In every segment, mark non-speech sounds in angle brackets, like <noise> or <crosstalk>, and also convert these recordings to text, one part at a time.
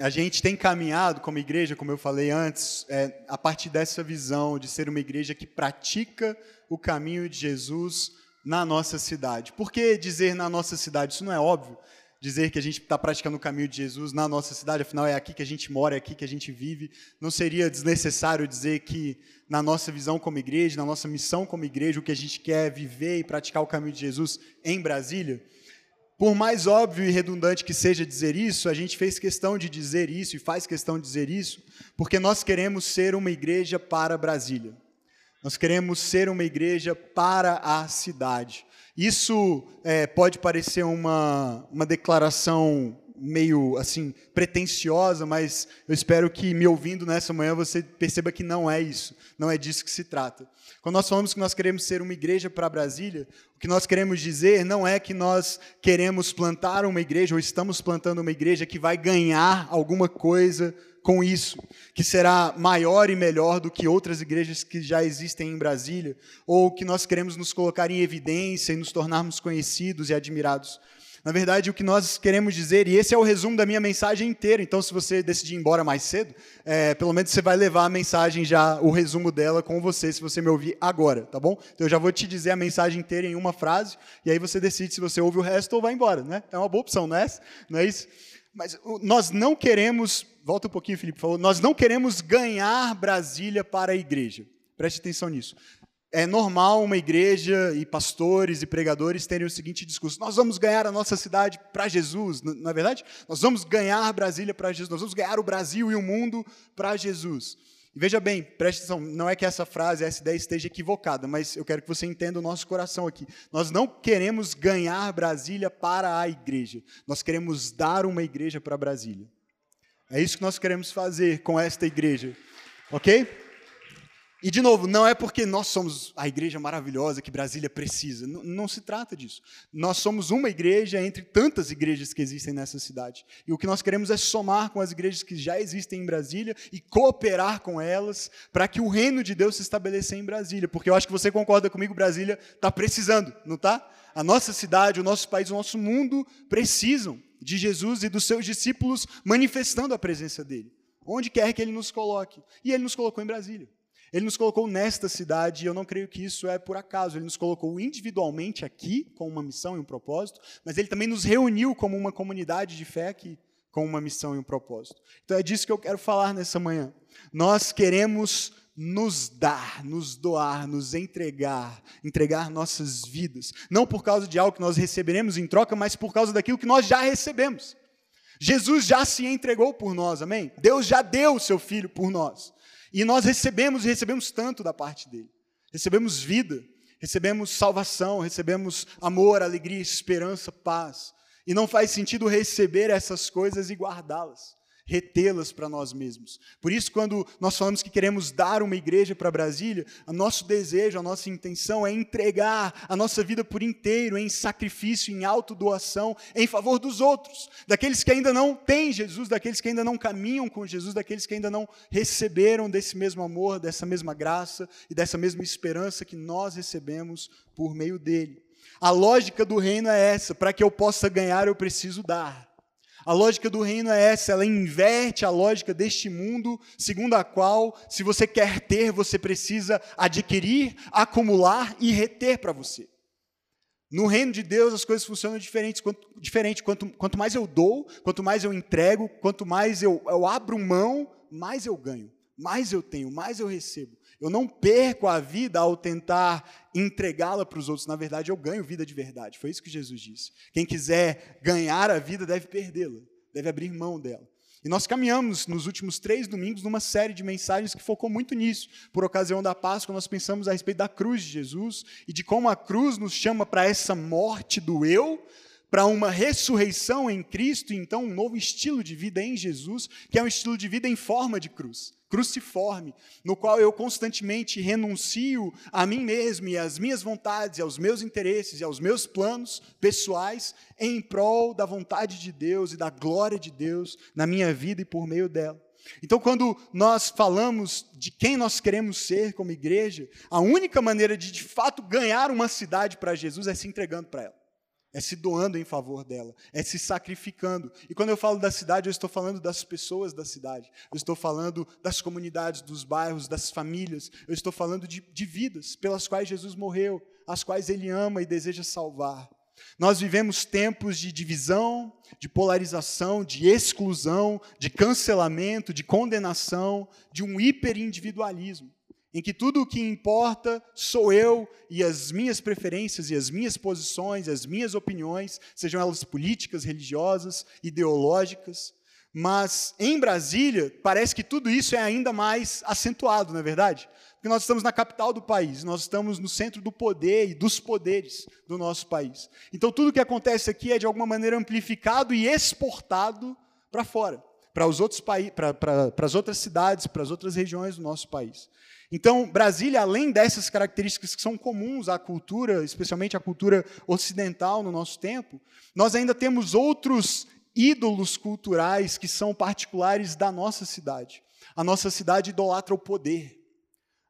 a gente tem caminhado como igreja, como eu falei antes, é, a partir dessa visão de ser uma igreja que pratica o caminho de Jesus na nossa cidade. Por que dizer na nossa cidade? Isso não é óbvio. Dizer que a gente está praticando o caminho de Jesus na nossa cidade, afinal é aqui que a gente mora, é aqui que a gente vive. Não seria desnecessário dizer que na nossa visão como igreja, na nossa missão como igreja, o que a gente quer viver e praticar o caminho de Jesus em Brasília? Por mais óbvio e redundante que seja dizer isso, a gente fez questão de dizer isso e faz questão de dizer isso, porque nós queremos ser uma igreja para Brasília. Nós queremos ser uma igreja para a cidade. Isso é, pode parecer uma, uma declaração meio assim pretensiosa, mas eu espero que me ouvindo nessa manhã você perceba que não é isso, não é disso que se trata. Quando nós falamos que nós queremos ser uma igreja para Brasília, o que nós queremos dizer não é que nós queremos plantar uma igreja ou estamos plantando uma igreja que vai ganhar alguma coisa com isso, que será maior e melhor do que outras igrejas que já existem em Brasília, ou que nós queremos nos colocar em evidência e nos tornarmos conhecidos e admirados. Na verdade, o que nós queremos dizer, e esse é o resumo da minha mensagem inteira, então se você decidir ir embora mais cedo, é, pelo menos você vai levar a mensagem já, o resumo dela com você, se você me ouvir agora, tá bom? Então eu já vou te dizer a mensagem inteira em uma frase, e aí você decide se você ouve o resto ou vai embora, né? É uma boa opção, não é? Não é isso? Mas nós não queremos, volta um pouquinho, Felipe, por favor, nós não queremos ganhar Brasília para a igreja. Preste atenção nisso é normal uma igreja e pastores e pregadores terem o seguinte discurso: nós vamos ganhar a nossa cidade para Jesus, não é verdade? Nós vamos ganhar Brasília para Jesus, nós vamos ganhar o Brasil e o mundo para Jesus. E veja bem, preste atenção, não é que essa frase, essa ideia esteja equivocada, mas eu quero que você entenda o nosso coração aqui. Nós não queremos ganhar Brasília para a igreja, nós queremos dar uma igreja para Brasília. É isso que nós queremos fazer com esta igreja, ok? E, de novo, não é porque nós somos a igreja maravilhosa que Brasília precisa. Não, não, se trata disso. Nós somos uma igreja entre tantas igrejas que existem nessa cidade. E o que nós queremos é somar com as igrejas que já existem em Brasília e cooperar com elas para que o reino de Deus se estabeleça em Brasília. Porque eu acho que você concorda comigo, Brasília está precisando, não está? A nossa cidade, o nosso país, o nosso mundo precisam de Jesus e dos seus discípulos manifestando a presença dele. Onde quer que ele nos coloque. E ele nos colocou em Brasília. Ele nos colocou nesta cidade e eu não creio que isso é por acaso. Ele nos colocou individualmente aqui com uma missão e um propósito, mas ele também nos reuniu como uma comunidade de fé aqui com uma missão e um propósito. Então é disso que eu quero falar nessa manhã. Nós queremos nos dar, nos doar, nos entregar, entregar nossas vidas, não por causa de algo que nós receberemos em troca, mas por causa daquilo que nós já recebemos. Jesus já se entregou por nós, amém? Deus já deu o seu filho por nós. E nós recebemos e recebemos tanto da parte dele. Recebemos vida, recebemos salvação, recebemos amor, alegria, esperança, paz. E não faz sentido receber essas coisas e guardá-las retê-las para nós mesmos. Por isso, quando nós falamos que queremos dar uma igreja para Brasília, o nosso desejo, a nossa intenção é entregar a nossa vida por inteiro em sacrifício, em autodoação, em favor dos outros, daqueles que ainda não têm Jesus, daqueles que ainda não caminham com Jesus, daqueles que ainda não receberam desse mesmo amor, dessa mesma graça e dessa mesma esperança que nós recebemos por meio dele. A lógica do reino é essa: para que eu possa ganhar, eu preciso dar. A lógica do reino é essa, ela inverte a lógica deste mundo, segundo a qual, se você quer ter, você precisa adquirir, acumular e reter para você. No reino de Deus as coisas funcionam diferentes, quanto, diferente. Quanto, quanto mais eu dou, quanto mais eu entrego, quanto mais eu, eu abro mão, mais eu ganho, mais eu tenho, mais eu recebo. Eu não perco a vida ao tentar entregá-la para os outros. Na verdade, eu ganho vida de verdade. Foi isso que Jesus disse. Quem quiser ganhar a vida deve perdê-la, deve abrir mão dela. E nós caminhamos nos últimos três domingos numa série de mensagens que focou muito nisso. Por ocasião da Páscoa, nós pensamos a respeito da cruz de Jesus e de como a cruz nos chama para essa morte do eu, para uma ressurreição em Cristo e então um novo estilo de vida em Jesus, que é um estilo de vida em forma de cruz cruciforme, no qual eu constantemente renuncio a mim mesmo e às minhas vontades, e aos meus interesses e aos meus planos pessoais em prol da vontade de Deus e da glória de Deus na minha vida e por meio dela. Então, quando nós falamos de quem nós queremos ser como igreja, a única maneira de de fato ganhar uma cidade para Jesus é se entregando para ela é se doando em favor dela, é se sacrificando. E quando eu falo da cidade, eu estou falando das pessoas da cidade, eu estou falando das comunidades, dos bairros, das famílias, eu estou falando de, de vidas pelas quais Jesus morreu, as quais ele ama e deseja salvar. Nós vivemos tempos de divisão, de polarização, de exclusão, de cancelamento, de condenação, de um hiperindividualismo em que tudo o que importa sou eu e as minhas preferências e as minhas posições, as minhas opiniões, sejam elas políticas, religiosas, ideológicas. Mas em Brasília, parece que tudo isso é ainda mais acentuado, não é verdade? Porque nós estamos na capital do país, nós estamos no centro do poder e dos poderes do nosso país. Então tudo o que acontece aqui é de alguma maneira amplificado e exportado para fora, para os outros para, para, para as outras cidades, para as outras regiões do nosso país. Então, Brasília, além dessas características que são comuns à cultura, especialmente à cultura ocidental no nosso tempo, nós ainda temos outros ídolos culturais que são particulares da nossa cidade. A nossa cidade idolatra o poder.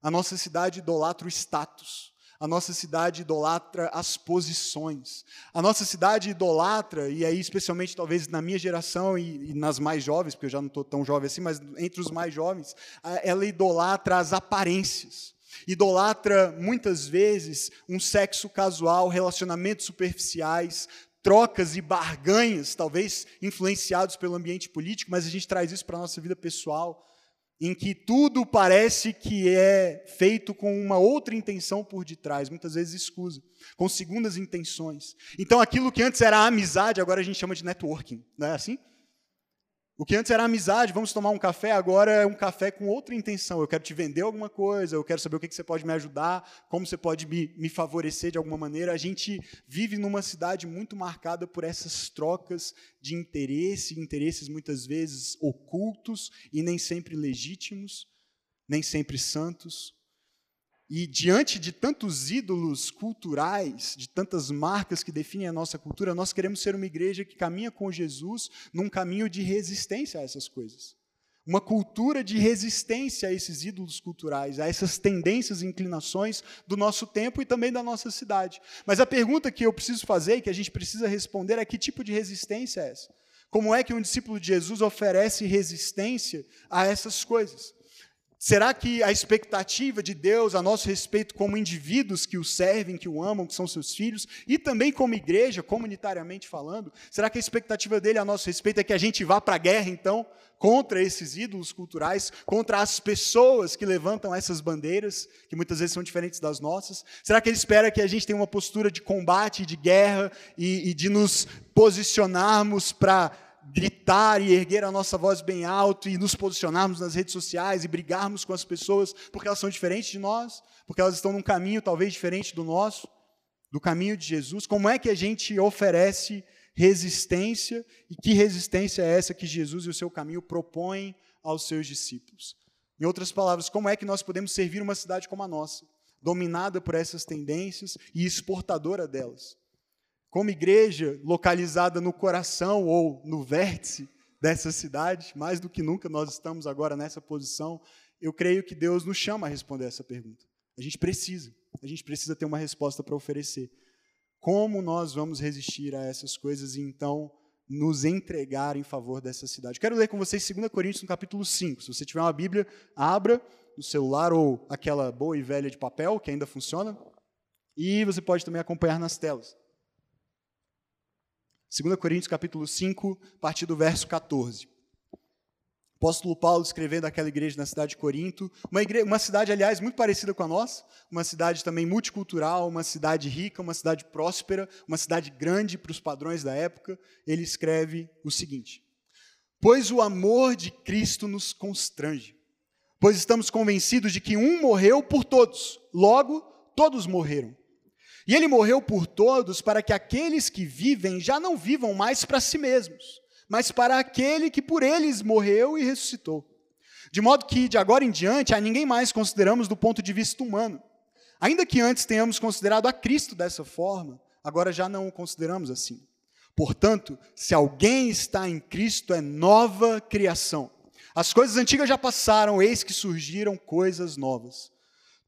A nossa cidade idolatra o status. A nossa cidade idolatra as posições. A nossa cidade idolatra, e aí especialmente talvez na minha geração e, e nas mais jovens, porque eu já não estou tão jovem assim, mas entre os mais jovens, ela idolatra as aparências. Idolatra muitas vezes um sexo casual, relacionamentos superficiais, trocas e barganhas, talvez influenciados pelo ambiente político, mas a gente traz isso para a nossa vida pessoal em que tudo parece que é feito com uma outra intenção por detrás, muitas vezes escusa, com segundas intenções. Então aquilo que antes era amizade, agora a gente chama de networking, não é assim? O que antes era amizade, vamos tomar um café, agora é um café com outra intenção. Eu quero te vender alguma coisa, eu quero saber o que, você pode me ajudar, como você pode me, me favorecer de alguma maneira. A gente vive numa cidade muito marcada por essas trocas de interesse, interesses muitas vezes ocultos e nem sempre legítimos, nem sempre santos. E diante de tantos ídolos culturais, de tantas marcas que definem a nossa cultura, nós queremos ser uma igreja que caminha com Jesus num caminho de resistência a essas coisas. Uma cultura de resistência a esses ídolos culturais, a essas tendências e inclinações do nosso tempo e também da nossa cidade. Mas a pergunta que eu preciso fazer e que a gente precisa responder é: que tipo de resistência é essa? Como é que um discípulo de Jesus oferece resistência a essas coisas? Será que a expectativa de Deus a nosso respeito, como indivíduos que o servem, que o amam, que são seus filhos, e também como igreja, comunitariamente falando, será que a expectativa dele a nosso respeito é que a gente vá para a guerra, então, contra esses ídolos culturais, contra as pessoas que levantam essas bandeiras, que muitas vezes são diferentes das nossas? Será que ele espera que a gente tenha uma postura de combate, de guerra e, e de nos posicionarmos para gritar e erguer a nossa voz bem alto e nos posicionarmos nas redes sociais e brigarmos com as pessoas porque elas são diferentes de nós, porque elas estão num caminho talvez diferente do nosso, do caminho de Jesus. Como é que a gente oferece resistência e que resistência é essa que Jesus e o seu caminho propõem aos seus discípulos? Em outras palavras, como é que nós podemos servir uma cidade como a nossa, dominada por essas tendências e exportadora delas? Como igreja localizada no coração ou no vértice dessa cidade, mais do que nunca nós estamos agora nessa posição, eu creio que Deus nos chama a responder essa pergunta. A gente precisa, a gente precisa ter uma resposta para oferecer. Como nós vamos resistir a essas coisas e então nos entregar em favor dessa cidade? Quero ler com vocês 2 Coríntios, no capítulo 5. Se você tiver uma Bíblia, abra no celular ou aquela boa e velha de papel, que ainda funciona, e você pode também acompanhar nas telas. 2 Coríntios capítulo 5, a partir do verso 14. apóstolo Paulo escrevendo aquela igreja na cidade de Corinto, uma, igreja, uma cidade, aliás, muito parecida com a nossa, uma cidade também multicultural, uma cidade rica, uma cidade próspera, uma cidade grande para os padrões da época. Ele escreve o seguinte: Pois o amor de Cristo nos constrange, pois estamos convencidos de que um morreu por todos, logo todos morreram. E ele morreu por todos para que aqueles que vivem já não vivam mais para si mesmos mas para aquele que por eles morreu e ressuscitou. De modo que, de agora em diante, a ninguém mais consideramos do ponto de vista humano. Ainda que antes tenhamos considerado a Cristo dessa forma, agora já não o consideramos assim. Portanto, se alguém está em Cristo, é nova criação. As coisas antigas já passaram, eis que surgiram coisas novas.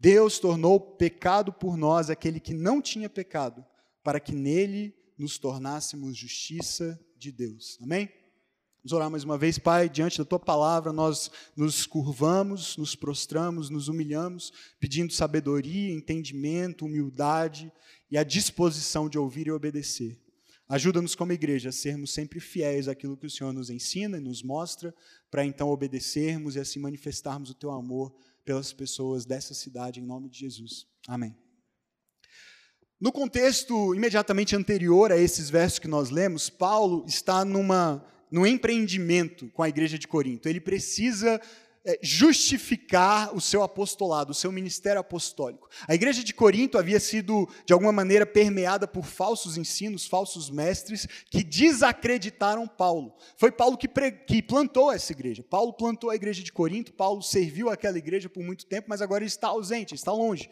Deus tornou pecado por nós aquele que não tinha pecado, para que nele nos tornássemos justiça de Deus. Amém? Vamos orar mais uma vez, Pai, diante da tua palavra, nós nos curvamos, nos prostramos, nos humilhamos, pedindo sabedoria, entendimento, humildade e a disposição de ouvir e obedecer. Ajuda-nos como igreja a sermos sempre fiéis àquilo que o Senhor nos ensina e nos mostra, para então obedecermos e assim manifestarmos o teu amor pelas pessoas dessa cidade, em nome de Jesus. Amém. No contexto imediatamente anterior a esses versos que nós lemos, Paulo está numa, num empreendimento com a igreja de Corinto. Ele precisa justificar o seu apostolado, o seu ministério apostólico. A igreja de Corinto havia sido, de alguma maneira, permeada por falsos ensinos, falsos mestres, que desacreditaram Paulo. Foi Paulo que, que plantou essa igreja. Paulo plantou a igreja de Corinto, Paulo serviu aquela igreja por muito tempo, mas agora ele está ausente, está longe.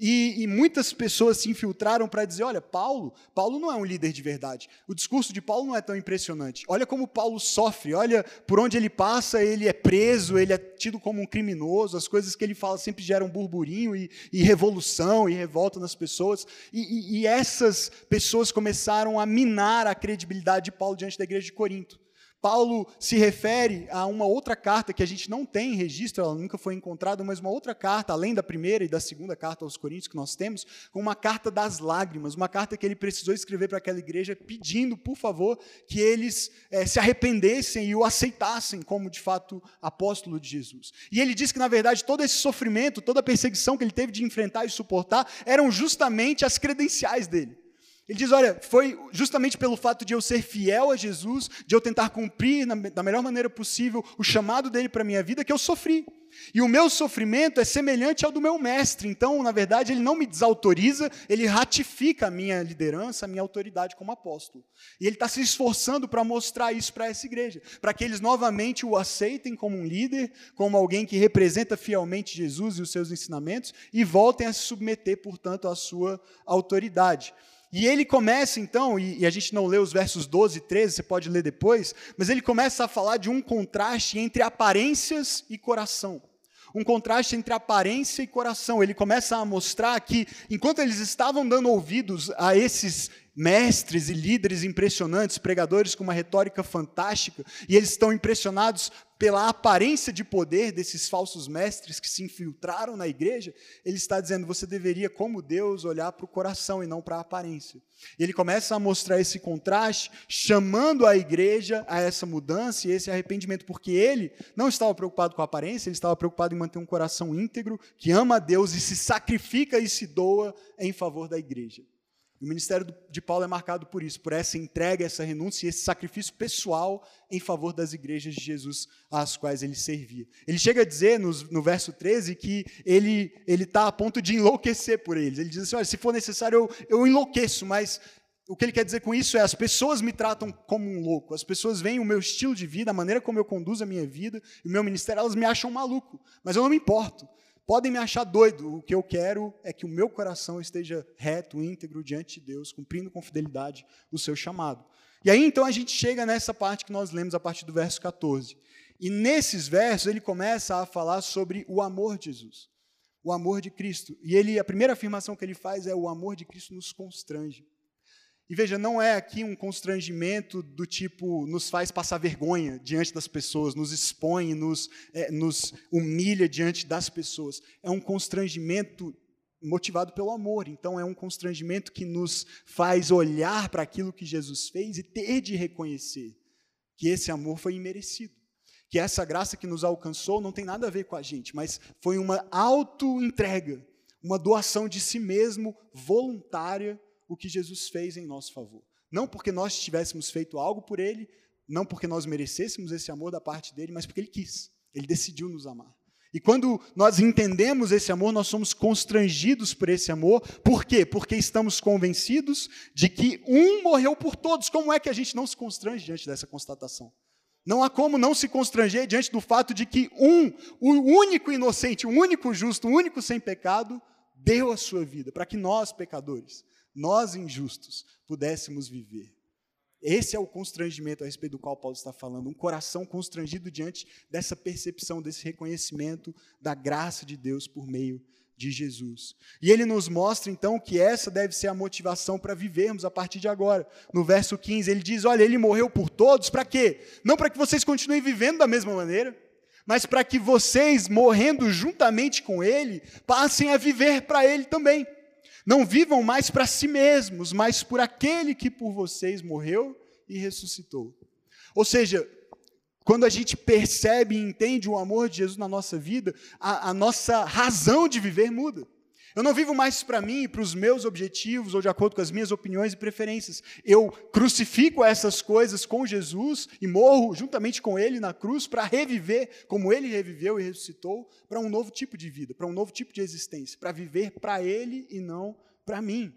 E, e, muitas pessoas se infiltraram para dizer: olha, Paulo, Paulo não é um líder de verdade. O discurso de Paulo não é tão impressionante. Olha como Paulo sofre, olha por onde ele passa, ele é preso, ele é tido como um criminoso, as coisas que ele fala sempre geram burburinho e, e revolução e revolta nas pessoas. E, e essas pessoas começaram a minar a credibilidade de Paulo diante da igreja de Corinto. Paulo se refere a uma outra carta que a gente não tem registro, ela nunca foi encontrada, mas uma outra carta, além da primeira e da segunda carta aos Coríntios que nós temos, uma carta das lágrimas, uma carta que ele precisou escrever para aquela igreja pedindo, por favor, que eles é, se arrependessem e o aceitassem como de fato apóstolo de Jesus. E ele diz que, na verdade, todo esse sofrimento, toda a perseguição que ele teve de enfrentar e suportar, eram justamente as credenciais dele. Ele diz: Olha, foi justamente pelo fato de eu ser fiel a Jesus, de eu tentar cumprir na, da melhor maneira possível o chamado dele para a minha vida, que eu sofri. E o meu sofrimento é semelhante ao do meu mestre. Então, na verdade, ele não me desautoriza, ele ratifica a minha liderança, a minha autoridade como apóstolo. E ele está se esforçando para mostrar isso para essa igreja, para que eles novamente o aceitem como um líder, como alguém que representa fielmente Jesus e os seus ensinamentos, e voltem a se submeter, portanto, à sua autoridade. E ele começa então, e, a gente não lê os versos 12 e 13, você pode ler depois, mas ele começa a falar de um contraste entre aparências e coração. Um contraste entre aparência e coração. Ele começa a mostrar que, enquanto eles estavam dando ouvidos a esses mestres e líderes impressionantes, pregadores com uma retórica fantástica, e eles estão impressionados pela aparência de poder desses falsos mestres que se infiltraram na igreja, ele está dizendo: você deveria, como Deus, olhar para o coração e não para a aparência. E ele começa a mostrar esse contraste, chamando a igreja a essa mudança e esse arrependimento, porque ele não estava preocupado com a aparência, ele estava preocupado em manter um coração íntegro, que ama a Deus e se sacrifica e se doa em favor da igreja. O ministério de Paulo é marcado por isso, por essa entrega, essa renúncia e esse sacrifício pessoal em favor das igrejas de Jesus às quais ele servia. Ele chega a dizer no, no verso 13 que ele está a ponto de enlouquecer por eles. Ele diz assim: olha, se for necessário, eu, eu enlouqueço, mas o que ele quer dizer com isso é: as pessoas me tratam como um louco, as pessoas veem o meu estilo de vida, a maneira como eu conduzo a minha vida, o meu ministério, elas me acham maluco, mas eu não me importo. Podem me achar doido, o que eu quero é que o meu coração esteja reto, íntegro diante de Deus, cumprindo com fidelidade o seu chamado. E aí então a gente chega nessa parte que nós lemos a partir do verso 14. E nesses versos ele começa a falar sobre o amor de Jesus, o amor de Cristo. E ele, a primeira afirmação que ele faz é o amor de Cristo nos constrange. E veja, não é aqui um constrangimento do tipo nos faz passar vergonha diante das pessoas, nos expõe, nos, é, nos humilha diante das pessoas. É um constrangimento motivado pelo amor. Então, é um constrangimento que nos faz olhar para aquilo que Jesus fez e ter de reconhecer que esse amor foi imerecido. Que essa graça que nos alcançou não tem nada a ver com a gente, mas foi uma auto-entrega, uma doação de si mesmo voluntária o que Jesus fez em nosso favor. Não porque nós tivéssemos feito algo por ele, não porque nós merecêssemos esse amor da parte dele, mas porque ele quis. Ele decidiu nos amar. E quando nós entendemos esse amor, nós somos constrangidos por esse amor. Por quê? Porque estamos convencidos de que um morreu por todos. Como é que a gente não se constrange diante dessa constatação? Não há como não se constranger diante do fato de que um, o único inocente, o único justo, o único sem pecado, deu a sua vida para que nós, pecadores, nós injustos pudéssemos viver. Esse é o constrangimento a respeito do qual Paulo está falando, um coração constrangido diante dessa percepção, desse reconhecimento da graça de Deus por meio de Jesus. E ele nos mostra então que essa deve ser a motivação para vivermos a partir de agora. No verso 15, ele diz: Olha, ele morreu por todos, para quê? Não para que vocês continuem vivendo da mesma maneira, mas para que vocês, morrendo juntamente com ele, passem a viver para ele também. Não vivam mais para si mesmos, mas por aquele que por vocês morreu e ressuscitou. Ou seja, quando a gente percebe e entende o amor de Jesus na nossa vida, a, a nossa razão de viver muda. Eu não vivo mais para mim e para os meus objetivos ou de acordo com as minhas opiniões e preferências. Eu crucifico essas coisas com Jesus e morro juntamente com Ele na cruz para reviver como Ele reviveu e ressuscitou para um novo tipo de vida, para um novo tipo de existência, para viver para Ele e não para mim.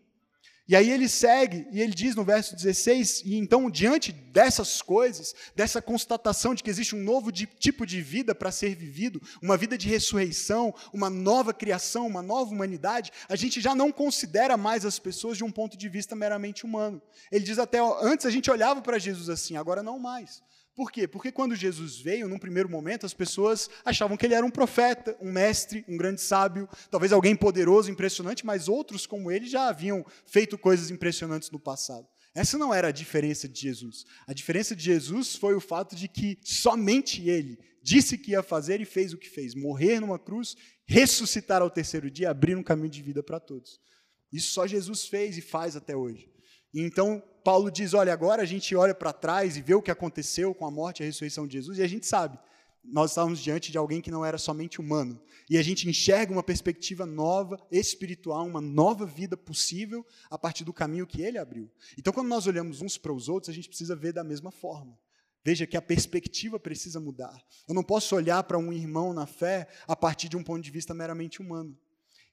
E aí ele segue e ele diz no verso 16: e então, diante dessas coisas, dessa constatação de que existe um novo de, tipo de vida para ser vivido, uma vida de ressurreição, uma nova criação, uma nova humanidade, a gente já não considera mais as pessoas de um ponto de vista meramente humano. Ele diz até: antes a gente olhava para Jesus assim, agora não mais. Por quê? Porque quando Jesus veio, num primeiro momento, as pessoas achavam que ele era um profeta, um mestre, um grande sábio, talvez alguém poderoso, impressionante, mas outros como ele já haviam feito coisas impressionantes no passado. Essa não era a diferença de Jesus. A diferença de Jesus foi o fato de que somente ele disse que ia fazer e fez o que fez: morrer numa cruz, ressuscitar ao terceiro dia, abrir um caminho de vida para todos. Isso só Jesus fez e faz até hoje. E então Paulo diz: olha, agora a gente olha para trás e vê o que aconteceu com a morte e a ressurreição de Jesus, e a gente sabe, nós estávamos diante de alguém que não era somente humano. E a gente enxerga uma perspectiva nova, espiritual, uma nova vida possível a partir do caminho que ele abriu. Então, quando nós olhamos uns para os outros, a gente precisa ver da mesma forma. Veja que a perspectiva precisa mudar. Eu não posso olhar para um irmão na fé a partir de um ponto de vista meramente humano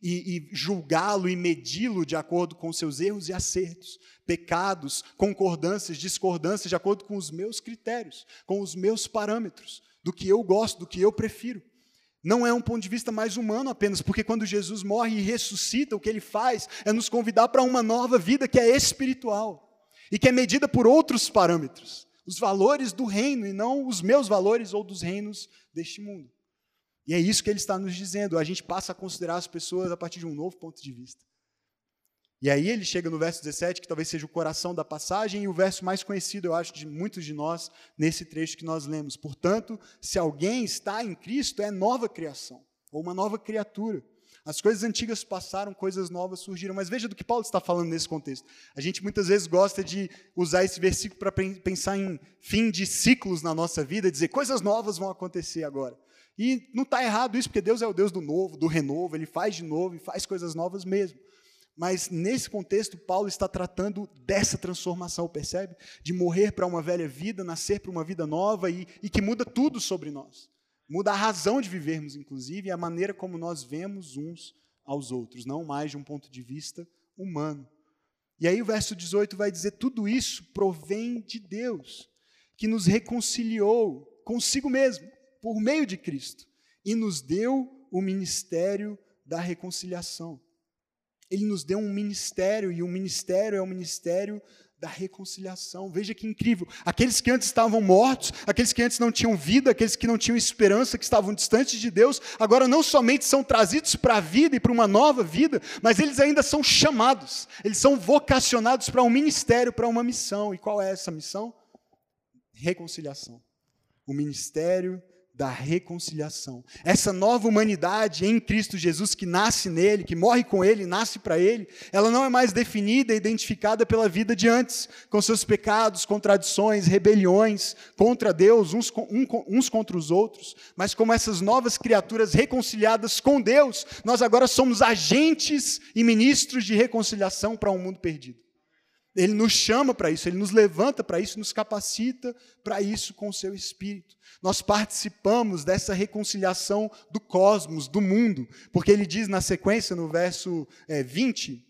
e, e julgá-lo e medi-lo de acordo com seus erros e acertos, pecados, concordâncias, discordâncias, de acordo com os meus critérios, com os meus parâmetros, do que eu gosto, do que eu prefiro. Não é um ponto de vista mais humano apenas, porque quando Jesus morre e ressuscita, o que ele faz é nos convidar para uma nova vida que é espiritual e que é medida por outros parâmetros, os valores do reino e não os meus valores ou dos reinos deste mundo. E é isso que ele está nos dizendo. A gente passa a considerar as pessoas a partir de um novo ponto de vista. E aí ele chega no verso 17, que talvez seja o coração da passagem, e o verso mais conhecido, eu acho, de muitos de nós, nesse trecho que nós lemos. Portanto, se alguém está em Cristo, é nova criação, ou uma nova criatura. As coisas antigas passaram, coisas novas surgiram. Mas veja do que Paulo está falando nesse contexto. A gente muitas vezes gosta de usar esse versículo para pensar em fim de ciclos na nossa vida, dizer coisas novas vão acontecer agora. E não está errado isso, porque Deus é o Deus do novo, do renovo, ele faz de novo e faz coisas novas mesmo. Mas nesse contexto, Paulo está tratando dessa transformação, percebe? De morrer para uma velha vida, nascer para uma vida nova e, e que muda tudo sobre nós. Muda a razão de vivermos, inclusive, e a maneira como nós vemos uns aos outros, não mais de um ponto de vista humano. E aí o verso 18 vai dizer: tudo isso provém de Deus, que nos reconciliou consigo mesmo por meio de Cristo e nos deu o ministério da reconciliação. Ele nos deu um ministério, e o ministério é o ministério da reconciliação. Veja que incrível. Aqueles que antes estavam mortos, aqueles que antes não tinham vida, aqueles que não tinham esperança, que estavam distantes de Deus, agora não somente são trazidos para a vida e para uma nova vida, mas eles ainda são chamados, eles são vocacionados para um ministério, para uma missão. E qual é essa missão? Reconciliação. O ministério da reconciliação. Essa nova humanidade em Cristo Jesus que nasce nele, que morre com ele, nasce para ele, ela não é mais definida e identificada pela vida de antes, com seus pecados, contradições, rebeliões contra Deus, uns, um, uns contra os outros, mas como essas novas criaturas reconciliadas com Deus, nós agora somos agentes e ministros de reconciliação para um mundo perdido. Ele nos chama para isso, ele nos levanta para isso, nos capacita para isso com o seu espírito. Nós participamos dessa reconciliação do cosmos, do mundo, porque ele diz na sequência, no verso é, 20,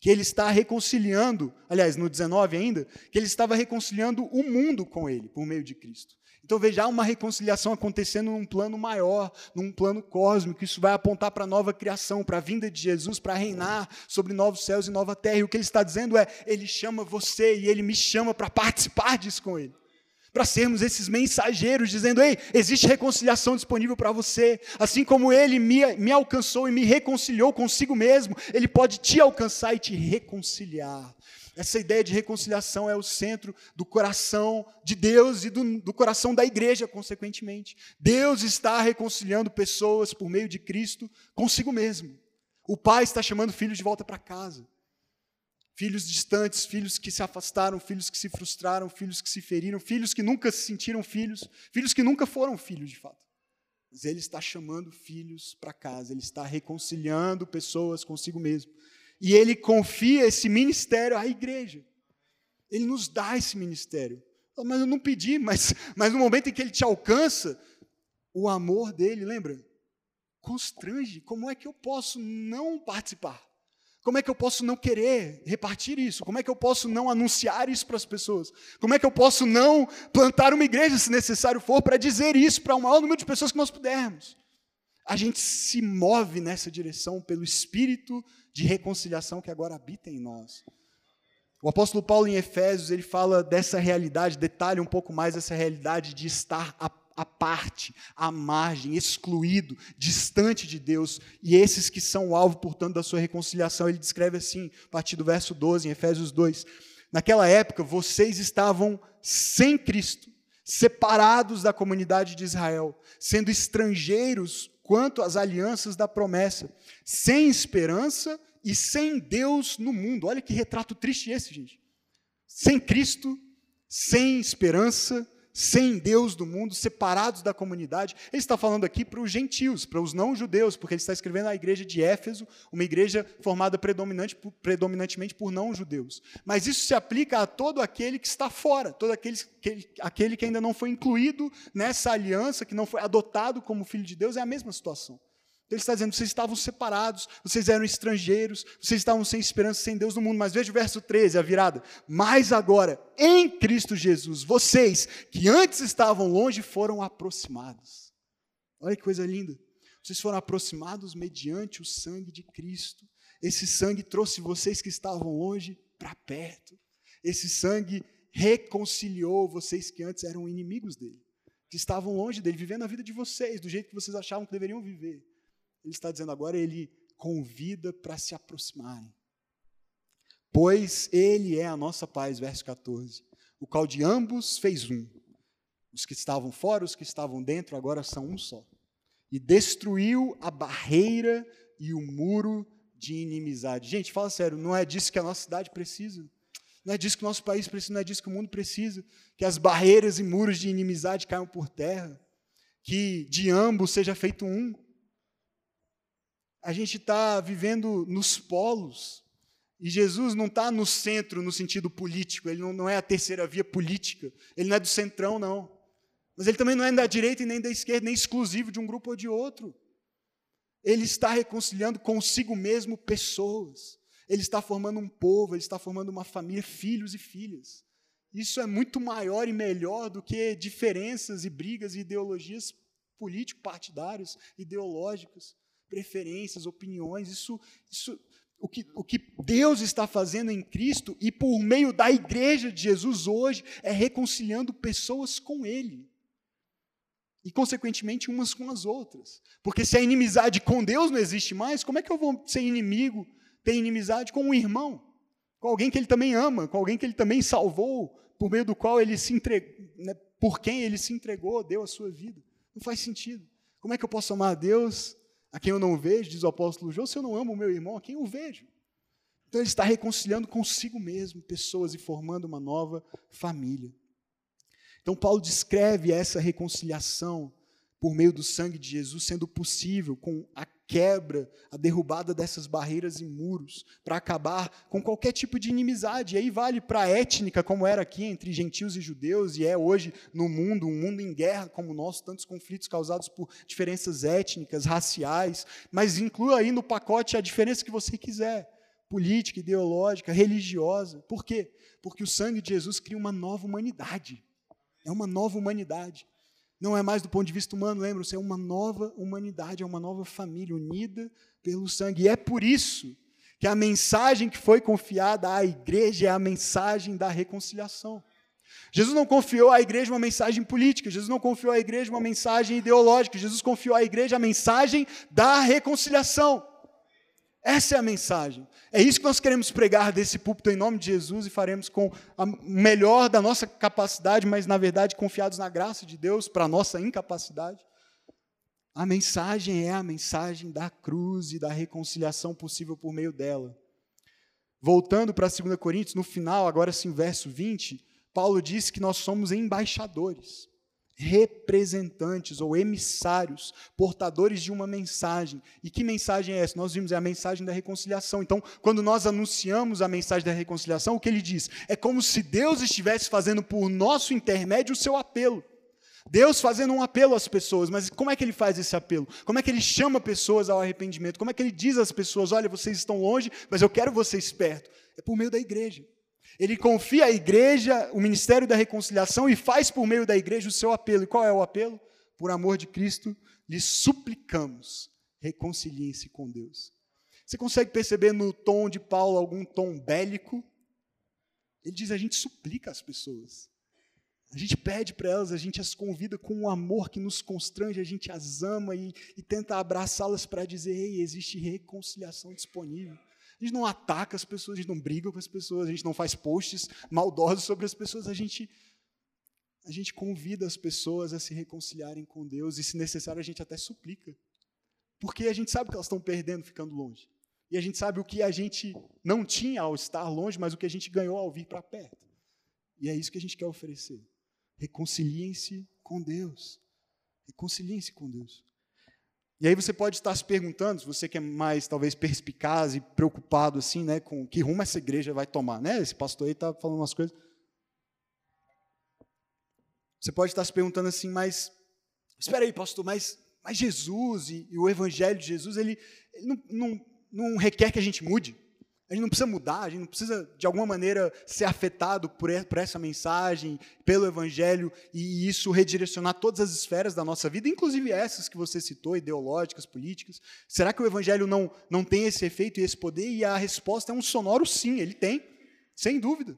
que ele está reconciliando, aliás, no 19 ainda, que ele estava reconciliando o mundo com ele, por meio de Cristo. Então veja, há uma reconciliação acontecendo num plano maior, num plano cósmico. Isso vai apontar para a nova criação, para a vinda de Jesus, para reinar sobre novos céus e nova terra. E o que ele está dizendo é: Ele chama você e Ele me chama para participar disso com Ele. Para sermos esses mensageiros, dizendo: Ei, existe reconciliação disponível para você. Assim como Ele me, me alcançou e me reconciliou consigo mesmo, Ele pode te alcançar e te reconciliar. Essa ideia de reconciliação é o centro do coração de Deus e do, do, coração da igreja, consequentemente. Deus está reconciliando pessoas por meio de Cristo consigo mesmo. O pai está chamando filhos de volta para casa. Filhos distantes, filhos que se afastaram, filhos que se frustraram, filhos que se feriram, filhos que nunca se sentiram filhos, filhos que nunca foram filhos de fato. Mas ele está chamando filhos para casa, ele está reconciliando pessoas consigo mesmo. E ele confia esse ministério à igreja. Ele nos dá esse ministério. Mas eu não pedi, mas, mas no momento em que ele te alcança, o amor dele, lembra? Constrange. Como é que eu posso não participar? Como é que eu posso não querer repartir isso? Como é que eu posso não anunciar isso para as pessoas? Como é que eu posso não plantar uma igreja, se necessário for, para dizer isso para o maior número de pessoas que nós pudermos? A gente se move nessa direção pelo Espírito de reconciliação que agora habita em nós. O apóstolo Paulo em Efésios, ele fala dessa realidade, detalha um pouco mais essa realidade de estar à, à parte, à margem, excluído, distante de Deus, e esses que são o alvo, portanto, da sua reconciliação. Ele descreve assim, a partir do verso 12, em Efésios 2. Naquela época, vocês estavam sem Cristo, separados da comunidade de Israel, sendo estrangeiros quanto às alianças da promessa, sem esperança e sem Deus no mundo. Olha que retrato triste esse, gente. Sem Cristo, sem esperança, sem Deus do mundo, separados da comunidade. Ele está falando aqui para os gentios, para os não-judeus, porque ele está escrevendo a igreja de Éfeso, uma igreja formada predominante, predominantemente por não-judeus. Mas isso se aplica a todo aquele que está fora, todo aquele, aquele que ainda não foi incluído nessa aliança, que não foi adotado como filho de Deus, é a mesma situação. Ele está dizendo: vocês estavam separados, vocês eram estrangeiros, vocês estavam sem esperança, sem Deus no mundo. Mas veja o verso 13, a virada. Mas agora, em Cristo Jesus, vocês que antes estavam longe foram aproximados. Olha que coisa linda. Vocês foram aproximados mediante o sangue de Cristo. Esse sangue trouxe vocês que estavam longe para perto. Esse sangue reconciliou vocês que antes eram inimigos dele, que estavam longe dele, vivendo a vida de vocês, do jeito que vocês achavam que deveriam viver. Ele está dizendo agora, ele convida para se aproximarem. Pois ele é a nossa paz, verso 14. O qual de ambos fez um. Os que estavam fora, os que estavam dentro, agora são um só. E destruiu a barreira e o muro de inimizade. Gente, fala sério, não é disso que a nossa cidade precisa? Não é disso que o nosso país precisa, não é disso que o mundo precisa? Que as barreiras e muros de inimizade caiam por terra? Que de ambos seja feito um? A gente está vivendo nos polos. E Jesus não está no centro no sentido político, ele não, não, é a terceira via política, ele não é do centrão, não. Mas ele também não é da direita e nem da esquerda, nem exclusivo de um grupo ou de outro. Ele está reconciliando consigo mesmo pessoas. Ele está formando um povo, ele está formando uma família, filhos e filhas. Isso é muito maior e melhor do que diferenças e brigas e ideologias político-partidárias, ideológicas preferências, opiniões, isso, isso o que, o que Deus está fazendo em Cristo e por meio da igreja de Jesus hoje é reconciliando pessoas com Ele. E, consequentemente, umas com as outras. Porque se a inimizade com Deus não existe mais, como é que eu vou ser inimigo, ter inimizade com um irmão? Com alguém que ele também ama, com alguém que ele também salvou, por meio do qual ele se entregou, né, por quem ele se entregou, deu a sua vida. Não faz sentido. Como é que eu posso amar a Deus a quem eu não vejo, diz o apóstolo João, se eu não amo o meu irmão, a quem eu vejo? Então ele está reconciliando consigo mesmo pessoas e formando uma nova família. Então Paulo descreve essa reconciliação por meio do sangue de Jesus sendo possível com a quebra, a derrubada dessas barreiras e muros, para acabar com qualquer tipo de inimizade. E aí vale para a étnica, como era aqui entre gentios e judeus, e é hoje no mundo, um mundo em guerra como o nosso, tantos conflitos causados por diferenças étnicas, raciais, mas inclua aí no pacote a diferença que você quiser, política, ideológica, religiosa. Por quê? Porque o sangue de Jesus cria uma nova humanidade. É uma nova humanidade. Não é mais do ponto de vista humano, lembra-se, é uma nova humanidade, é uma nova família unida pelo sangue. E é por isso que a mensagem que foi confiada à igreja é a mensagem da reconciliação. Jesus não confiou à igreja uma mensagem política, Jesus não confiou à igreja uma mensagem ideológica, Jesus confiou à igreja a mensagem da reconciliação. Essa é a mensagem. É isso que nós queremos pregar desse púlpito em nome de Jesus e faremos com o melhor da nossa capacidade, mas na verdade confiados na graça de Deus para a nossa incapacidade. A mensagem é a mensagem da cruz e da reconciliação possível por meio dela. Voltando para 2 Coríntios, no final, agora sim, verso 20, Paulo diz que nós somos embaixadores representantes ou emissários, portadores de uma mensagem. E que mensagem é essa? Nós vimos é a mensagem da reconciliação. Então, quando nós anunciamos a mensagem da reconciliação, o que ele diz? É como se Deus estivesse fazendo por nosso intermédio o seu apelo. Deus fazendo um apelo às pessoas, mas como é que ele faz esse apelo? Como é que ele chama pessoas ao arrependimento? Como é que ele diz às pessoas: olha, vocês estão longe, mas eu quero vocês perto? É por meio da igreja. Ele confia à igreja o ministério da reconciliação e faz por meio da igreja o seu apelo. E qual é o apelo? Por amor de Cristo, lhes suplicamos, reconciliem-se com Deus. Você consegue perceber no tom de Paulo algum tom bélico? Ele diz: a gente suplica às pessoas. A gente pede para elas, a gente as convida com um amor que nos constrange, a gente as ama e, e tenta abraçá-las para dizer: ei, existe reconciliação disponível. A gente não ataca as pessoas, a gente não briga com as pessoas, a gente não faz posts maldosos sobre as pessoas, a gente a gente convida as pessoas a se reconciliarem com Deus e, se necessário, a gente até suplica. Porque a gente sabe que elas estão perdendo ficando longe. E a gente sabe o que a gente não tinha ao estar longe, mas o que a gente ganhou ao vir para perto. E é isso que a gente quer oferecer. Reconciliem-se com Deus. Reconciliem-se com Deus. E aí você pode estar se perguntando, se você que é mais talvez perspicaz e preocupado assim, né, com que rumo essa igreja vai tomar, né? Esse pastor aí está falando umas coisas. Você pode estar se perguntando assim, mas espera aí, pastor, mas, mas Jesus e, e o Evangelho de Jesus, ele, ele não, não, não requer que a gente mude. A gente não precisa mudar, a gente não precisa, de alguma maneira, ser afetado por essa mensagem, pelo Evangelho, e isso redirecionar todas as esferas da nossa vida, inclusive essas que você citou, ideológicas, políticas. Será que o Evangelho não, não tem esse efeito e esse poder? E a resposta é um sonoro sim, ele tem, sem dúvida.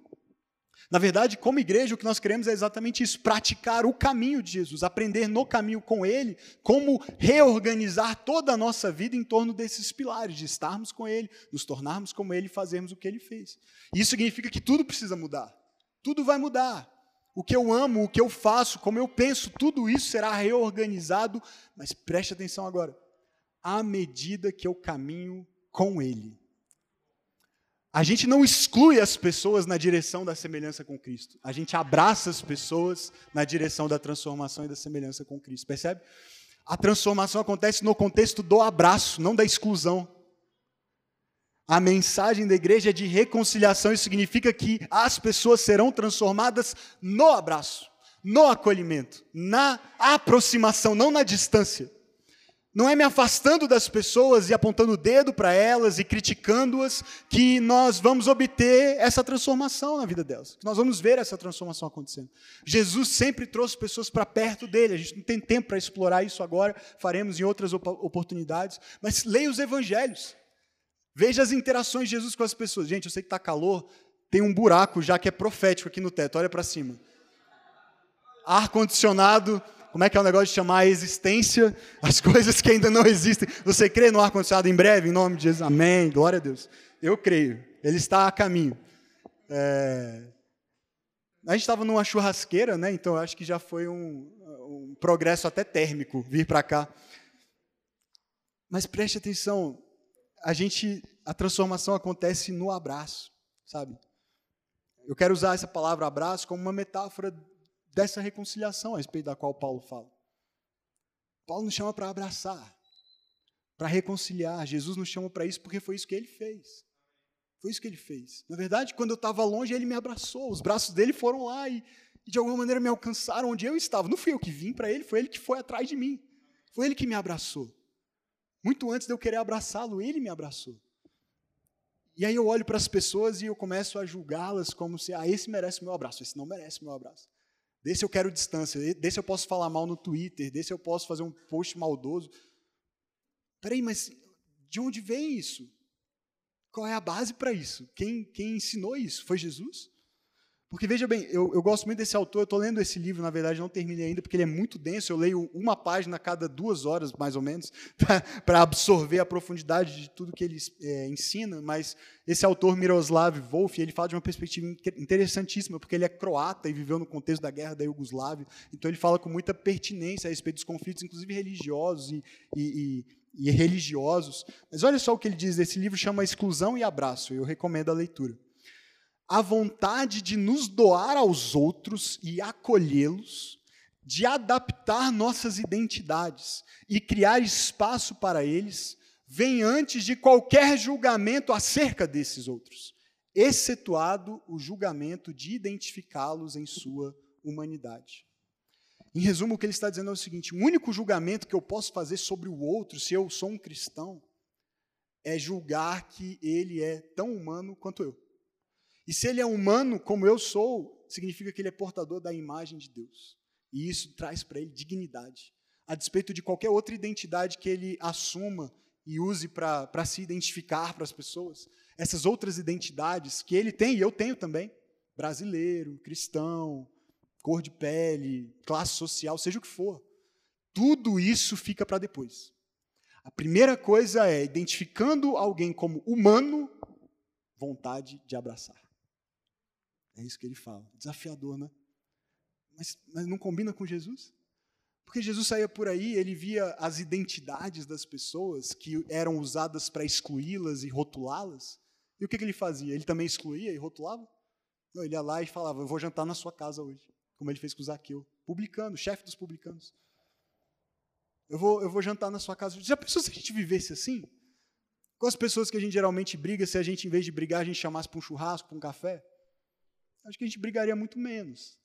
Na verdade, como igreja, o que nós queremos é exatamente isso: praticar o caminho de Jesus, aprender no caminho com Ele, como reorganizar toda a nossa vida em torno desses pilares, de estarmos com Ele, nos tornarmos como Ele e fazermos o que Ele fez. Isso significa que tudo precisa mudar. Tudo vai mudar. O que eu amo, o que eu faço, como eu penso, tudo isso será reorganizado, mas preste atenção agora, à medida que eu caminho com Ele. A gente não exclui as pessoas na direção da semelhança com Cristo. A gente abraça as pessoas na direção da transformação e da semelhança com Cristo. Percebe? A transformação acontece no contexto do abraço, não da exclusão. A mensagem da igreja é de reconciliação, isso significa que as pessoas serão transformadas no abraço, no acolhimento, na aproximação, não na distância. Não é me afastando das pessoas e apontando o dedo para elas e criticando-as que nós vamos obter essa transformação na vida delas, que nós vamos ver essa transformação acontecendo. Jesus sempre trouxe pessoas para perto dele, a gente não tem tempo para explorar isso agora, faremos em outras oportunidades, mas leia os evangelhos. Veja as interações de Jesus com as pessoas. Gente, eu sei que está calor, tem um buraco já que é profético aqui no teto, olha para cima. Ar-condicionado, como é que é o negócio de chamar a existência, as <laughs> coisas que ainda não existem. Você crê no ar-condicionado em breve, em nome de Jesus? Amém, glória a Deus. Eu creio, ele está a caminho. É... A gente estava numa churrasqueira, né? Então acho que já foi um, um progresso até térmico vir para cá. Mas preste atenção, a gente, a transformação acontece no abraço, sabe? Eu quero usar essa palavra abraço como uma metáfora dessa reconciliação a respeito da qual Paulo fala. Paulo nos chama para abraçar, para reconciliar. Jesus nos chama para isso porque foi isso que ele fez. Foi isso que ele fez. Na verdade, quando eu estava longe, ele me abraçou. Os braços dele foram lá e, e, de alguma maneira me alcançaram onde eu estava. Não fui eu que vim para ele, foi ele que foi atrás de mim. Foi ele que me abraçou. Muito antes de eu querer abraçá-lo, ele me abraçou. E aí eu olho para as pessoas e eu começo a julgá-las como se, ah, esse merece meu abraço, esse não merece meu abraço. Desse eu quero distância, desse eu posso falar mal no Twitter, desse eu posso fazer um post maldoso. Peraí, mas de onde vem isso? Qual é a base para isso? Quem, quem ensinou isso? Foi Jesus? Porque veja bem, eu, eu gosto muito desse autor, eu estou lendo esse livro, na verdade não terminei ainda, porque ele é muito denso, eu leio uma página a cada duas horas, mais ou menos, <laughs> para absorver a profundidade de tudo que ele é, ensina, mas esse autor, Miroslav Volf, ele fala de uma perspectiva interessantíssima, porque ele é croata e viveu no contexto da guerra da Iugoslávia, então ele fala com muita pertinência a respeito dos conflitos, inclusive religiosos e, e, e, e religiosos. Mas olha só o que ele diz, esse livro chama Exclusão e Abraço, eu recomendo a leitura a vontade de nos doar aos outros e acolhê-los, de adaptar nossas identidades e criar espaço para eles, vem antes de qualquer julgamento acerca desses outros, excetuado o julgamento de identificá-los em sua humanidade. Em resumo, o que ele está dizendo é o seguinte: o único julgamento que eu posso fazer sobre o outro, se eu sou um cristão, é julgar que ele é tão humano quanto eu. E se ele é humano como eu sou, significa que ele é portador da imagem de Deus. E isso traz para ele dignidade, a despeito de qualquer outra identidade que ele assuma e use para se identificar para as pessoas. Essas outras identidades que ele tem e eu tenho também, brasileiro, cristão, cor de pele, classe social, seja o que for, tudo isso fica para depois. A primeira coisa é, identificando alguém como humano, vontade de abraçar. É isso que ele fala. Desafiador, né? Mas, mas não combina com Jesus? Porque Jesus saía por aí, ele via as identidades das pessoas que eram usadas para excluí-las e rotulá-las. E o que, que ele fazia? Ele também excluía e rotulava? Não, ele ia lá e falava: Eu vou jantar na sua casa hoje. Como ele fez com Zaqueu, publicano, chefe dos publicanos. Eu vou, eu vou jantar na sua casa. Já pensou se a gente vivesse assim? Com as pessoas que a gente geralmente briga, se a gente, em vez de brigar, a gente chamasse para um churrasco, para um café? Acho que a gente brigaria muito menos.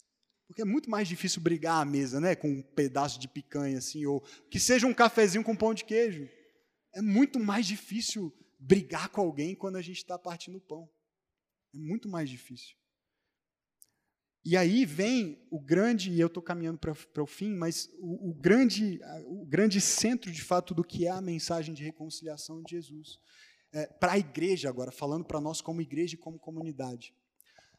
Porque é muito mais difícil brigar à mesa, né, com um pedaço de picanha assim, ou que seja um cafezinho com pão de queijo. É muito mais difícil brigar com alguém quando a gente está partindo o pão. É muito mais difícil. E aí vem o grande, e eu estou caminhando para o fim, mas o, o, grande, o grande centro de fato do que é a mensagem de reconciliação de Jesus. É, para a igreja agora, falando para nós como igreja e como comunidade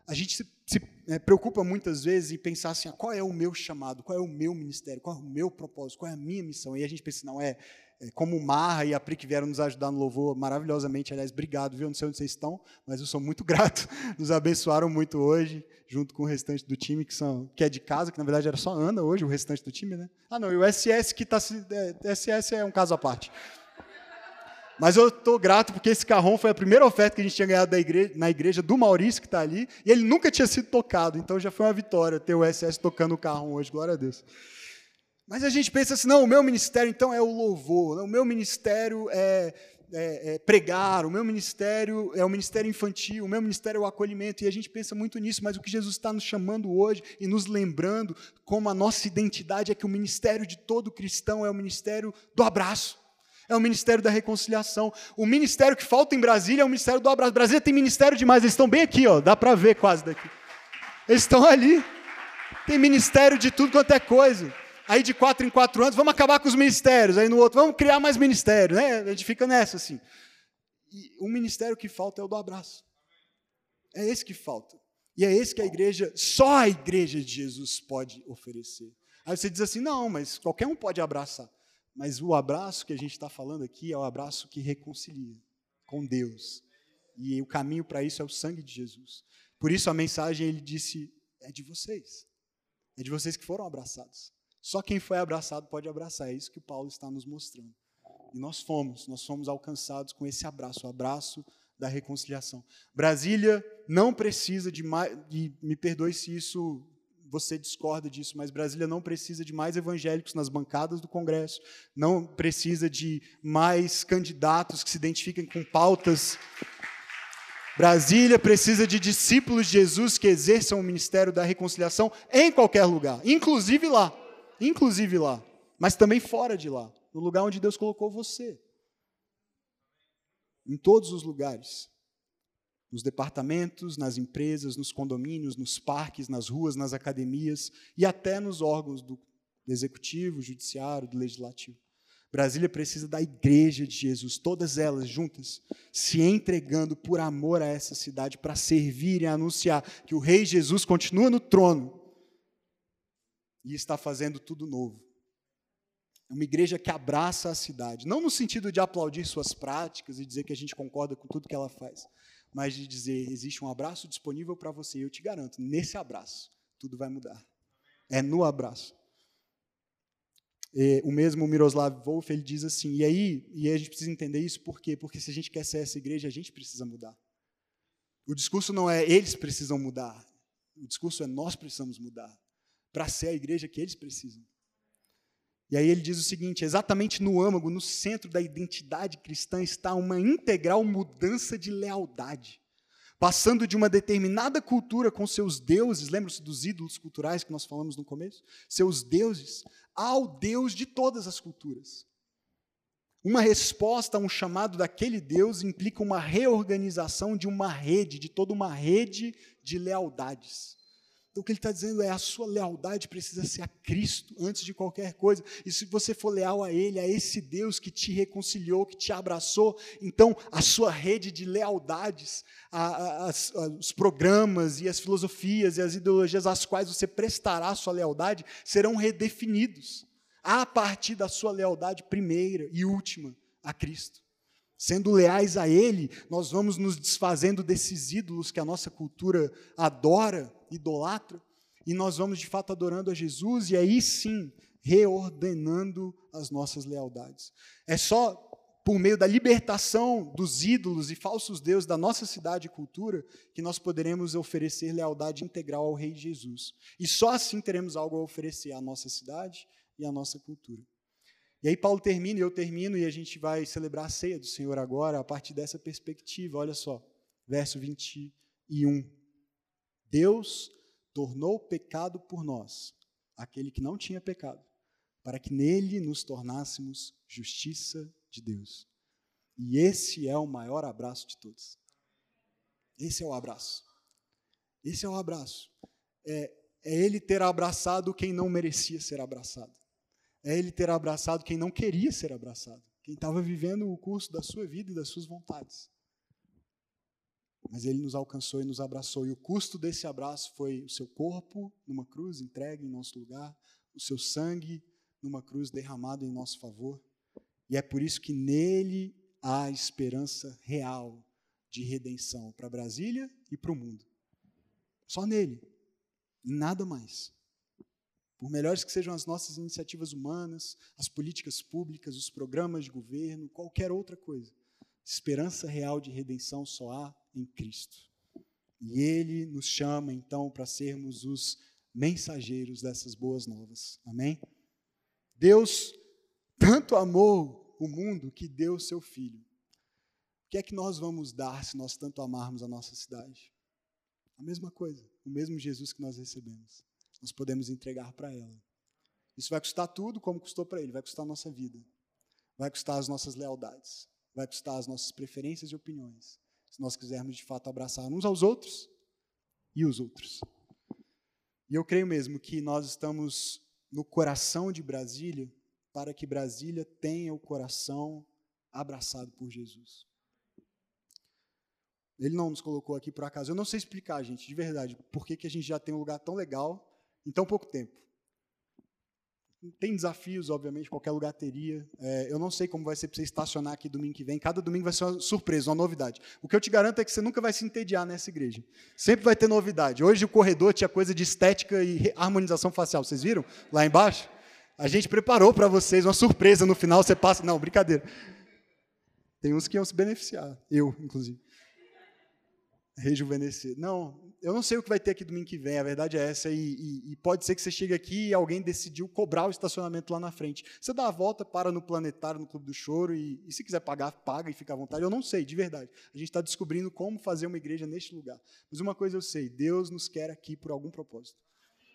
a gente se, se é, preocupa muitas vezes em pensar assim, ah, qual é o meu chamado, qual é o meu ministério, qual é o meu propósito, qual é a minha missão. E a gente pensa, não, é, é como o Marra e a Pri que vieram nos ajudar no louvor maravilhosamente. Aliás, obrigado, viu? Não sei onde vocês estão, mas eu sou muito <laughs> grato. Nos abençoaram muito hoje, junto com o restante do time, que, são, que é de casa, que na verdade era só Ana hoje, o restante do time, né? Ah, não, e o SS que está. É, SS é um caso à parte. Mas eu estou grato porque esse carrão foi a primeira oferta que a gente tinha ganhado igreja, na igreja do Maurício, que está ali, e ele nunca tinha sido tocado, então já foi uma vitória ter o SS tocando o carrão hoje, glória a Deus. Mas a gente pensa assim, não, o meu ministério então é o louvor, o meu ministério é, é, é, pregar, o meu ministério é o ministério infantil, o meu ministério é o acolhimento, e a gente pensa muito nisso, mas o que Jesus está nos chamando hoje e nos lembrando como a nossa identidade é que o ministério de todo cristão é o ministério do abraço é o ministério da reconciliação. O ministério que falta em Brasília é o ministério do abraço. Brasília tem ministério demais, eles estão bem aqui, ó, dá para ver quase daqui. Eles estão ali. Tem ministério de tudo quanto é coisa. Aí de quatro em quatro anos, vamos acabar com os ministérios. Aí no outro, vamos criar mais ministérios. Né? A gente fica nessa assim. E o ministério que falta é o do abraço. É esse que falta. E é esse que a igreja, só a igreja de Jesus pode oferecer. Aí você diz assim: não, mas qualquer um pode abraçar. Mas o abraço que a gente está falando aqui é o abraço que reconcilia com Deus. E o caminho para isso é o sangue de Jesus. Por isso a mensagem ele disse: é de vocês. É de vocês que foram abraçados. Só quem foi abraçado pode abraçar. É isso que Paulo está nos mostrando. E nós fomos, nós fomos alcançados com esse abraço, o abraço da reconciliação. Brasília não precisa de mais, e me perdoe se isso você discorda disso, mas Brasília não precisa de mais evangélicos nas bancadas do Congresso, não precisa de mais candidatos que se identifiquem com pautas. Brasília precisa de discípulos de Jesus que exerçam o ministério da reconciliação em qualquer lugar, inclusive lá, inclusive lá, mas também fora de lá, no lugar onde Deus colocou você. Em todos os lugares nos departamentos, nas empresas, nos condomínios, nos parques, nas ruas, nas academias e até nos órgãos do executivo, judiciário, do legislativo. Brasília precisa da igreja de Jesus, todas elas juntas, se entregando por amor a essa cidade para servir e anunciar que o Rei Jesus continua no trono e está fazendo tudo novo. É uma igreja que abraça a cidade, não no sentido de aplaudir suas práticas e dizer que a gente concorda com tudo que ela faz, mas de dizer: existe um abraço disponível para você, e eu te garanto, nesse abraço, tudo vai mudar. É no abraço. E, o mesmo Miroslav Wolf ele diz assim, e aí, e aí a gente precisa entender isso por quê? Porque se a gente quer ser essa igreja, a gente precisa mudar. O discurso não é eles precisam mudar, o discurso é nós precisamos mudar para ser a igreja que eles precisam. E aí ele diz o seguinte: exatamente no âmago, no centro da identidade cristã, está uma integral mudança de lealdade. Passando de uma determinada cultura com seus deuses, lembra-se dos ídolos culturais que nós falamos no começo? Seus deuses, ao Deus de todas as culturas. Uma resposta a um chamado daquele Deus implica uma reorganização de uma rede, de toda uma rede de lealdades. Então, o que ele está dizendo é: a sua lealdade precisa ser a Cristo antes de qualquer coisa. E se você for leal a Ele, a esse Deus que te reconciliou, que te abraçou, então a sua rede de lealdades, a, a, a, os programas e as filosofias e as ideologias às quais você prestará a sua lealdade serão redefinidos a partir da sua lealdade primeira e última a Cristo. Sendo leais a Ele, nós vamos nos desfazendo desses ídolos que a nossa cultura adora, idolatra, e nós vamos de fato adorando a Jesus e aí sim reordenando as nossas lealdades. É só por meio da libertação dos ídolos e falsos deuses da nossa cidade e cultura que nós poderemos oferecer lealdade integral ao Rei Jesus. E só assim teremos algo a oferecer à nossa cidade e à nossa cultura. E aí Paulo termina e eu termino e a gente vai celebrar a ceia do Senhor agora a partir dessa perspectiva. Olha só, verso 21. Deus tornou pecado por nós, aquele que não tinha pecado, para que nele nos tornássemos justiça de Deus. E esse é o maior abraço de todos. Esse é o abraço. Esse é o abraço. É, é ele ter abraçado quem não merecia ser abraçado é ele ter abraçado quem não queria ser abraçado, quem estava vivendo o curso da sua vida e das suas vontades. Mas ele nos alcançou e nos abraçou, e o custo desse abraço foi o seu corpo numa cruz entregue em nosso lugar, o seu sangue numa cruz derramado em nosso favor. E é por isso que nele há esperança real de redenção para Brasília e para o mundo. Só nele, em nada mais. Por melhores que sejam as nossas iniciativas humanas, as políticas públicas, os programas de governo, qualquer outra coisa, esperança real de redenção só há em Cristo. E Ele nos chama, então, para sermos os mensageiros dessas boas novas. Amém? Deus tanto amou o mundo que deu o seu Filho. O que é que nós vamos dar se nós tanto amarmos a nossa cidade? A mesma coisa, o mesmo Jesus que nós recebemos nós podemos entregar para ela. Isso vai custar tudo como custou para ele, vai custar a nossa vida, vai custar as nossas lealdades, vai custar as nossas preferências e opiniões, se nós quisermos de fato abraçar uns aos outros e os outros. E eu creio mesmo que nós estamos no coração de Brasília para que Brasília tenha o coração abraçado por Jesus. Ele não nos colocou aqui por acaso. Eu não sei explicar, gente, de verdade, por que, que a gente já tem um lugar tão legal em tão pouco tempo. Tem desafios, obviamente, qualquer lugar teria. É, eu não sei como vai ser para você estacionar aqui domingo que vem. Cada domingo vai ser uma surpresa, uma novidade. O que eu te garanto é que você nunca vai se entediar nessa igreja. Sempre vai ter novidade. Hoje o corredor tinha coisa de estética e harmonização facial. Vocês viram? Lá embaixo? A gente preparou para vocês uma surpresa no final. Você passa. Não, brincadeira. Tem uns que iam se beneficiar. Eu, inclusive rejuvenescer. Não, eu não sei o que vai ter aqui domingo que vem, a verdade é essa, e, e, e, pode ser que você chegue aqui e alguém decidiu cobrar o estacionamento lá na frente. Você dá a volta, para no Planetário, no Clube do Choro, e, e se quiser pagar, paga e fica à vontade. Eu não sei, de verdade. A gente está descobrindo como fazer uma igreja neste lugar. Mas uma coisa eu sei, Deus nos quer aqui por algum propósito.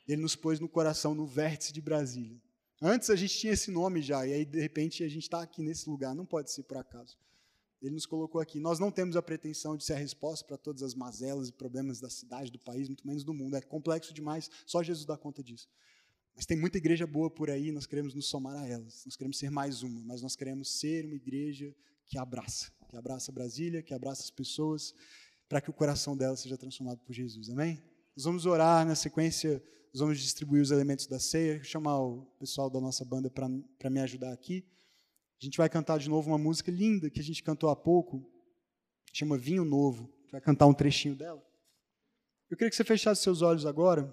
Ele nos pôs no coração, no vértice de Brasília. Antes a gente tinha esse nome já, e aí de repente a gente está aqui nesse lugar, não pode ser por acaso. Ele nos colocou aqui. Nós não temos a pretensão de ser a resposta para todas as mazelas e problemas da cidade, do país, muito menos do mundo. É complexo demais, só Jesus dá conta disso. Mas tem muita igreja boa por aí, nós queremos nos somar a elas. Nós queremos ser mais uma, mas nós queremos ser uma igreja que abraça, que abraça Brasília, que abraça as pessoas, para que o coração delas seja transformado por Jesus. Amém? Nós vamos orar na sequência, nós vamos distribuir os elementos da ceia. Vou chamar o pessoal da nossa banda para me ajudar aqui. A gente vai cantar de novo uma música linda que a gente cantou há pouco, chama Vinho Novo. A gente vai cantar um trechinho dela. Eu queria que você fechasse seus olhos agora,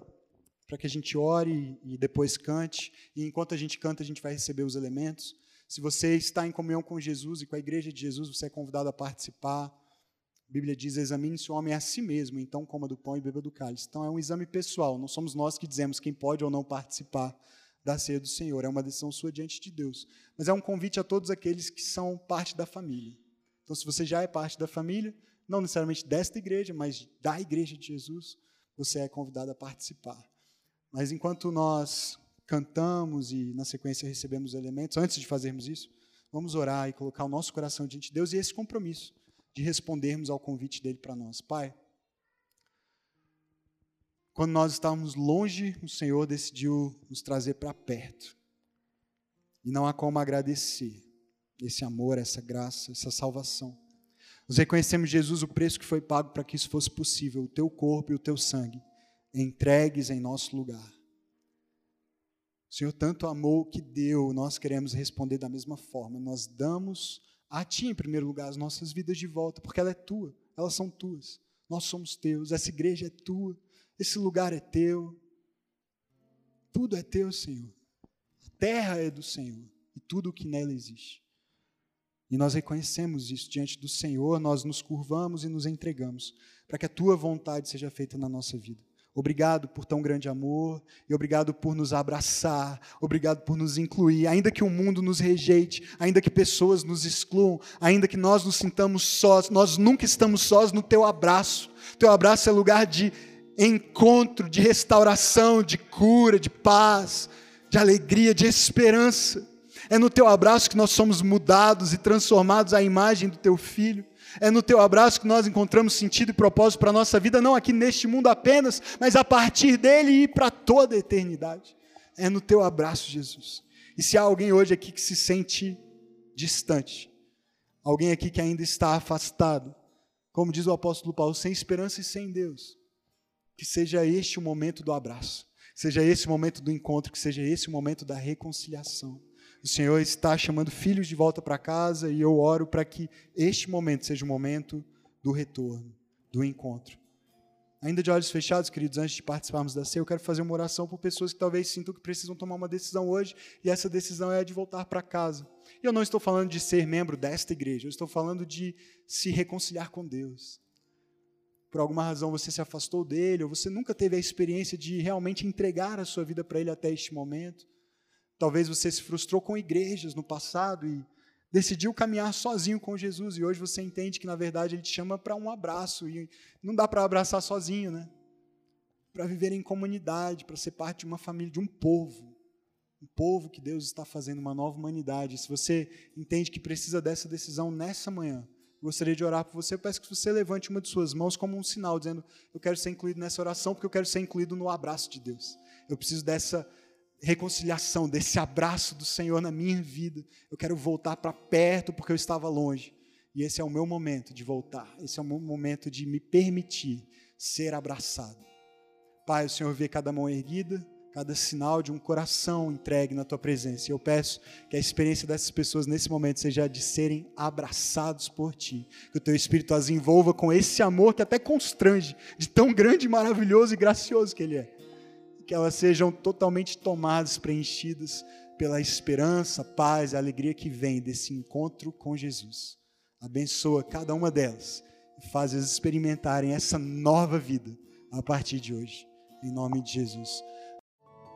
para que a gente ore e depois cante. E enquanto a gente canta, a gente vai receber os elementos. Se você está em comunhão com Jesus e com a igreja de Jesus, você é convidado a participar. A Bíblia diz: examine-se o homem a si mesmo, então coma do pão e beba do cálice. Então é um exame pessoal, não somos nós que dizemos quem pode ou não participar da ceia do Senhor. É uma decisão sua diante de Deus. Mas é um convite a todos aqueles que são parte da família. Então, se você já é parte da família, não necessariamente desta igreja, mas da igreja de Jesus, você é convidado a participar. Mas enquanto nós cantamos e na sequência recebemos elementos, antes de fazermos isso, vamos orar e colocar o nosso coração diante de Deus e esse compromisso de respondermos ao convite dele para nós. Pai, quando nós estávamos longe, o Senhor decidiu nos trazer para perto. E não há como agradecer esse amor, essa graça, essa salvação. Nós reconhecemos, Jesus, o preço que foi pago para que isso fosse possível, o teu corpo e o teu sangue, entregues em nosso lugar. O Senhor tanto amou que deu, nós queremos responder da mesma forma. Nós damos a Ti, em primeiro lugar, as nossas vidas de volta, porque ela é tua, elas são tuas. Nós somos teus, essa igreja é tua. Esse lugar é teu. Tudo é teu, Senhor. A terra é do Senhor e tudo o que nela existe. E nós reconhecemos isso diante do Senhor, nós nos curvamos e nos entregamos para que a tua vontade seja feita na nossa vida. Obrigado por tão grande amor e obrigado por nos abraçar, obrigado por nos incluir, ainda que o mundo nos rejeite, ainda que pessoas nos excluam, ainda que nós nos sintamos sós, nós nunca estamos sós no teu abraço. Teu abraço é lugar de encontro, de restauração, de cura, de paz, de alegria, de esperança. É no teu abraço que nós somos mudados e transformados à imagem do teu filho. É no teu abraço que nós encontramos sentido e propósito para a nossa vida, não aqui neste mundo apenas, mas a partir dele e para toda a eternidade. É no teu abraço, Jesus. E se há alguém hoje aqui que se sente distante, alguém aqui que ainda está afastado, como diz o apóstolo Paulo, sem esperança e sem Deus, que seja este o momento do abraço, seja esse o momento do encontro, que seja esse o momento da reconciliação. O Senhor está chamando filhos de volta para casa e eu oro para que este momento seja o momento do retorno, do encontro. Ainda de olhos fechados, queridos, antes de participarmos da ceia, eu quero fazer uma oração por pessoas que talvez sintam que precisam tomar uma decisão hoje e essa decisão é a de voltar para casa. E eu não estou falando de ser membro desta igreja, eu estou falando de se reconciliar com Deus por alguma razão você se afastou dele, ou você nunca teve a experiência de realmente entregar a sua vida para ele até este momento. Talvez você se frustrou com igrejas no passado e decidiu caminhar sozinho com Jesus, e hoje você entende que, na verdade, ele te chama para um abraço, e não dá para abraçar sozinho, né? Para viver em comunidade, para ser parte de uma família, de um povo. Um povo que Deus está fazendo, uma nova humanidade. Se você entende que precisa dessa decisão nessa manhã, gostaria de orar por você. Eu peço que você levante uma de suas mãos como um sinal, dizendo: Eu quero ser incluído nessa oração, porque eu quero ser incluído no abraço de Deus. Eu preciso dessa reconciliação, desse abraço do Senhor na minha vida. Eu quero voltar para perto, porque eu estava longe. E esse é o meu momento de voltar. Esse é o meu momento de me permitir ser abraçado. Pai, o Senhor vê cada mão erguida, cada sinal de um coração entregue na tua presença. E eu peço que a experiência dessas pessoas nesse momento seja de serem abraçados por ti. Que o teu espírito as envolva com esse amor que até constrange, de tão grande, maravilhoso e gracioso que ele é. Que elas sejam totalmente tomadas, preenchidas pela esperança, paz e alegria que vem desse encontro com Jesus. Abençoa cada uma delas e faz-as experimentarem essa nova vida a partir de hoje. Em nome de Jesus.